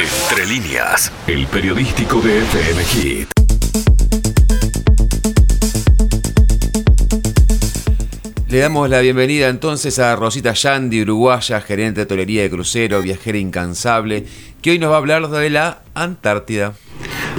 Entre líneas, el periodístico de FM Hit. Le damos la bienvenida entonces a Rosita Yandy, uruguaya, gerente de tolería de crucero, viajera incansable, que hoy nos va a hablar de la Antártida.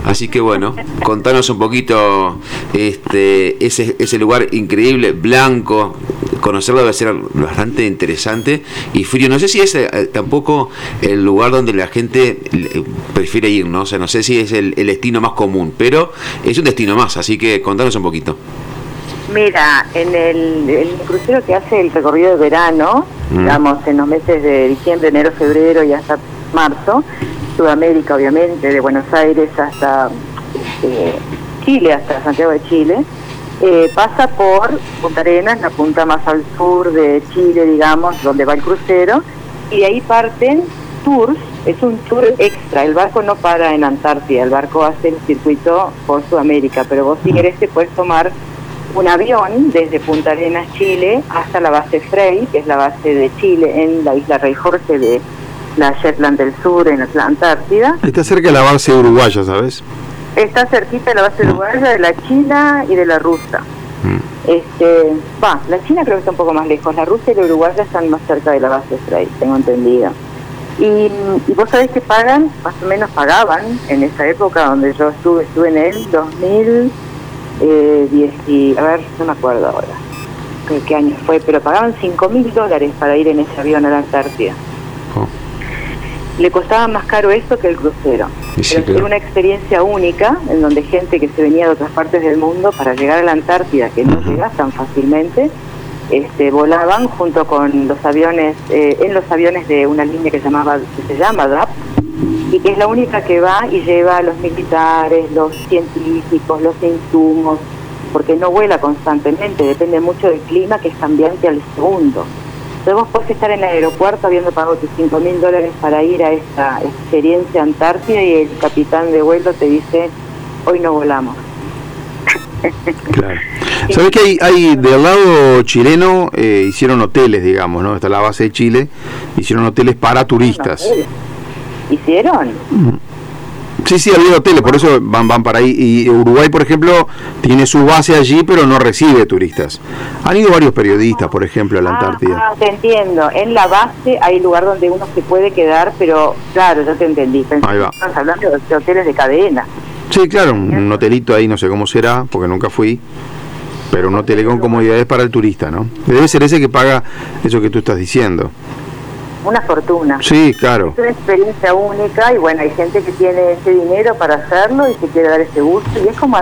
Así que bueno, contanos un poquito este, ese, ese lugar increíble, blanco, conocerlo debe ser bastante interesante y frío. No sé si es eh, tampoco el lugar donde la gente eh, prefiere ir, ¿no? O sea, no sé si es el, destino más común, pero es un destino más, así que contanos un poquito. Mira, en el, crucero que hace el recorrido de verano, mm. digamos, en los meses de diciembre, enero, febrero y hasta marzo, Sudamérica obviamente, de Buenos Aires hasta este, Chile, hasta Santiago de Chile, eh, pasa por Punta Arenas, la punta más al sur de Chile, digamos, donde va el crucero, y de ahí parten tours, es un tour extra, el barco no para en Antártida, el barco hace el circuito por Sudamérica, pero vos si querés te puedes tomar un avión desde Punta Arenas, Chile, hasta la base Frey, que es la base de Chile en la isla Rey Jorge de la Shetland del Sur, en la Antártida. Está cerca de la base uruguaya, ¿sabes? Está cerquita de la base uruguaya, de la China y de la rusa. Mm. Este, va, la China creo que está un poco más lejos, la rusa y la uruguaya están más cerca de la base Frey, tengo entendido. Y, vos sabés que pagan, más o menos pagaban en esa época donde yo estuve, estuve en el 2010, eh, a ver, no me acuerdo ahora qué, qué año fue, pero pagaban 5 mil dólares para ir en ese avión a la Antártida le costaba más caro eso que el crucero. Pero fue una experiencia única en donde gente que se venía de otras partes del mundo para llegar a la Antártida, que no llega tan fácilmente, este, volaban junto con los aviones, eh, en los aviones de una línea que, llamaba, que se llama DAP, y que es la única que va y lleva a los militares, los científicos, los insumos, porque no vuela constantemente, depende mucho del clima que es cambiante al segundo. Entonces vos podés estar en el aeropuerto habiendo pagado tus 5 mil dólares para ir a esta experiencia antártida y el capitán de vuelo te dice, hoy no volamos. Claro. ¿Sabés que hay, hay del lado chileno eh, hicieron hoteles, digamos, ¿no? Está la base de Chile, hicieron hoteles para turistas. ¿Hicieron? Sí, sí, había hoteles, por eso van, van para ahí. Y Uruguay, por ejemplo, tiene su base allí, pero no recibe turistas. Han ido varios periodistas, por ejemplo, a la ah, Antártida. Ah, te entiendo. En la base hay lugar donde uno se puede quedar, pero claro, yo te entendí. ahí va. Estamos hablando de hoteles de cadena. Sí, claro, un hotelito ahí, no sé cómo será, porque nunca fui. Pero un hotel con comodidades para el turista, ¿no? Debe ser ese que paga eso que tú estás diciendo una fortuna. Sí, claro. Es una experiencia única y bueno, hay gente que tiene ese dinero para hacerlo y se quiere dar ese gusto y es como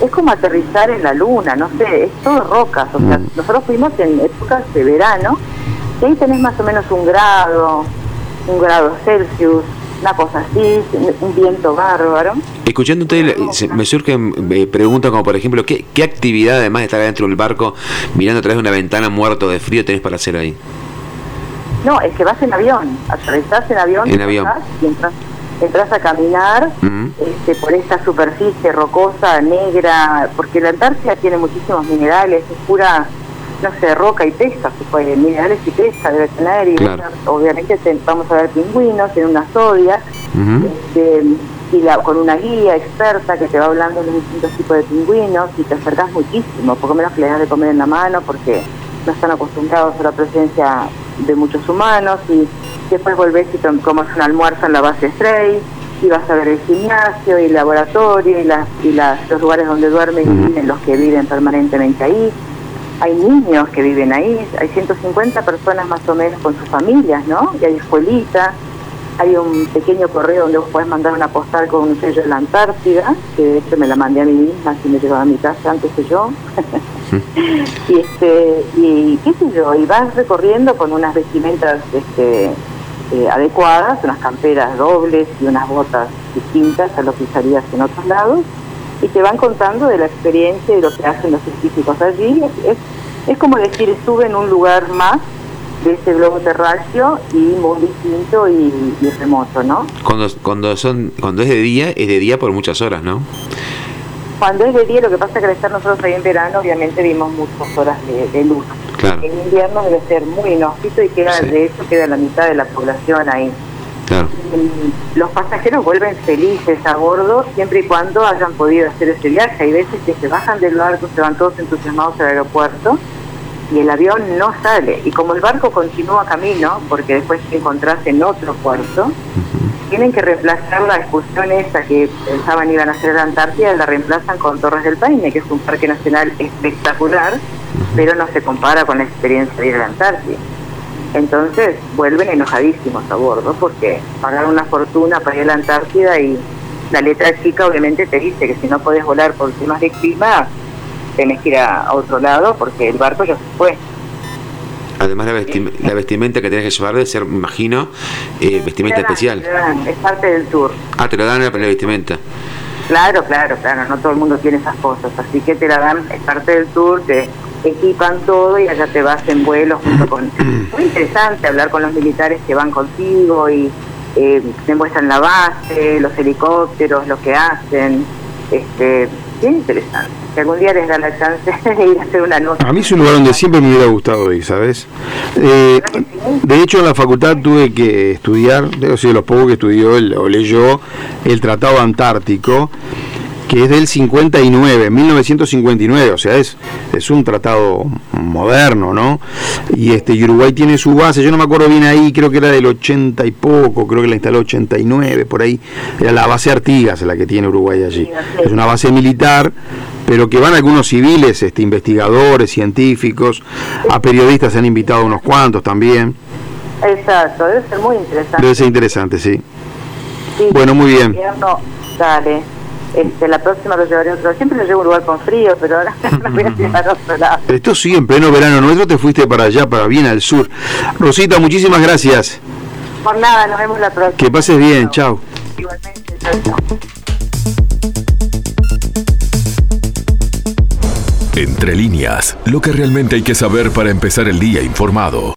es como aterrizar en la luna, no sé, es todo rocas, o sea, mm. nosotros fuimos en épocas de verano y ahí tenés más o menos un grado, un grado Celsius, una cosa así, un viento bárbaro. Escuchando usted, me surgen eh, preguntas como por ejemplo, ¿qué, ¿qué actividad además de estar dentro del barco mirando a través de una ventana muerto de frío tenés para hacer ahí? No, es que vas en avión, atravesás en avión, en avión. y entras, a caminar este, por esta superficie rocosa, negra, porque la Antártida tiene muchísimos minerales, es pura, no sé, roca y pesa, puede, minerales y pesa debe tener, y obviamente vamos a ver pingüinos en unas odias, este, y la, con una guía experta que te va hablando de los distintos tipos de pingüinos, y te acercas muchísimo, poco menos que le das de comer en la mano, porque no están acostumbrados a la presencia de muchos humanos y después volvés y comes un almuerzo en la base Stray y vas a ver el gimnasio y el laboratorio y, las, y las, los lugares donde duermen y viven los que viven permanentemente ahí. Hay niños que viven ahí, hay 150 personas más o menos con sus familias, ¿no? Y hay escuelitas, hay un pequeño correo donde vos podés mandar una postal con un sello de la Antártida, que de hecho me la mandé a mí misma, si me llegó a mi casa antes que yo. y este y qué sé yo y vas recorriendo con unas vestimentas este, eh, adecuadas unas camperas dobles y unas botas distintas a lo que usarías en otros lados y te van contando de la experiencia y lo que hacen los científicos allí es, es, como decir estuve en un lugar más de ese globo terráqueo y muy distinto y, y remoto, ¿no? Cuando, cuando son cuando es de día es de día por muchas horas, ¿no? Cuando es de día, lo que pasa es que al estar nosotros ahí en verano, obviamente vimos muchas horas de, luz. En invierno debe ser muy inhóspito y queda, de hecho queda la mitad de la población ahí. los pasajeros vuelven felices a bordo siempre y cuando hayan podido hacer ese viaje. Hay veces que se bajan del barco, se van todos entusiasmados al aeropuerto y el avión no sale. Y como el barco continúa camino, porque después se encontrás en otro puerto, tienen que reemplazar la excursión esa que pensaban iban a hacer a la Antártida, la reemplazan con Torres del Paine, que es un parque nacional espectacular, pero no se compara con la experiencia de ir a la Antártida. Entonces vuelven enojadísimos a bordo porque pagaron una fortuna para ir a la Antártida y la letra chica obviamente te dice que si no podés volar por temas de clima, tenés que ir a, otro lado porque el barco ya se fue. Además la, vestimenta que tenés que llevar debe ser, me imagino, eh, vestimenta especial. es parte del tour. Ah, te lo dan la, la vestimenta. Claro, claro, claro, no todo el mundo tiene esas cosas, así que te la dan, es parte del tour, te equipan todo y allá te vas en vuelo junto con... Muy interesante hablar con los militares que van contigo y eh, te muestran la base, los helicópteros, lo que hacen, este, bien interesante. Si algún día les da la chance de ir a hacer una nota. A mí es un lugar donde siempre me hubiera gustado ir, ¿sabes? Eh, de hecho, en la facultad tuve que estudiar, de los pocos que estudió o leyó el Tratado Antártico que es del 59, 1959, o sea, es, es un tratado moderno, ¿no? Y este Uruguay tiene su base, yo no me acuerdo bien ahí, creo que era del 80 y poco, creo que la instaló 89, por ahí, era la base Artigas la que tiene Uruguay allí. Es una base militar, pero que van algunos civiles, este, investigadores, científicos, a periodistas se han invitado unos cuantos también. Exacto, debe ser muy interesante. Debe ser interesante, sí. bueno, muy bien. Dale. Este, la próxima lo llevaré a otro Siempre lo llevo a un lugar con frío, pero ahora me voy a llevar a otro lado. Esto sí, en pleno verano nuestro te fuiste para allá, para bien al sur. Rosita, muchísimas gracias. Por nada, nos vemos la próxima. Que pases bien, chao. Igualmente, chao. Entre líneas, lo que realmente hay que saber para empezar el día informado.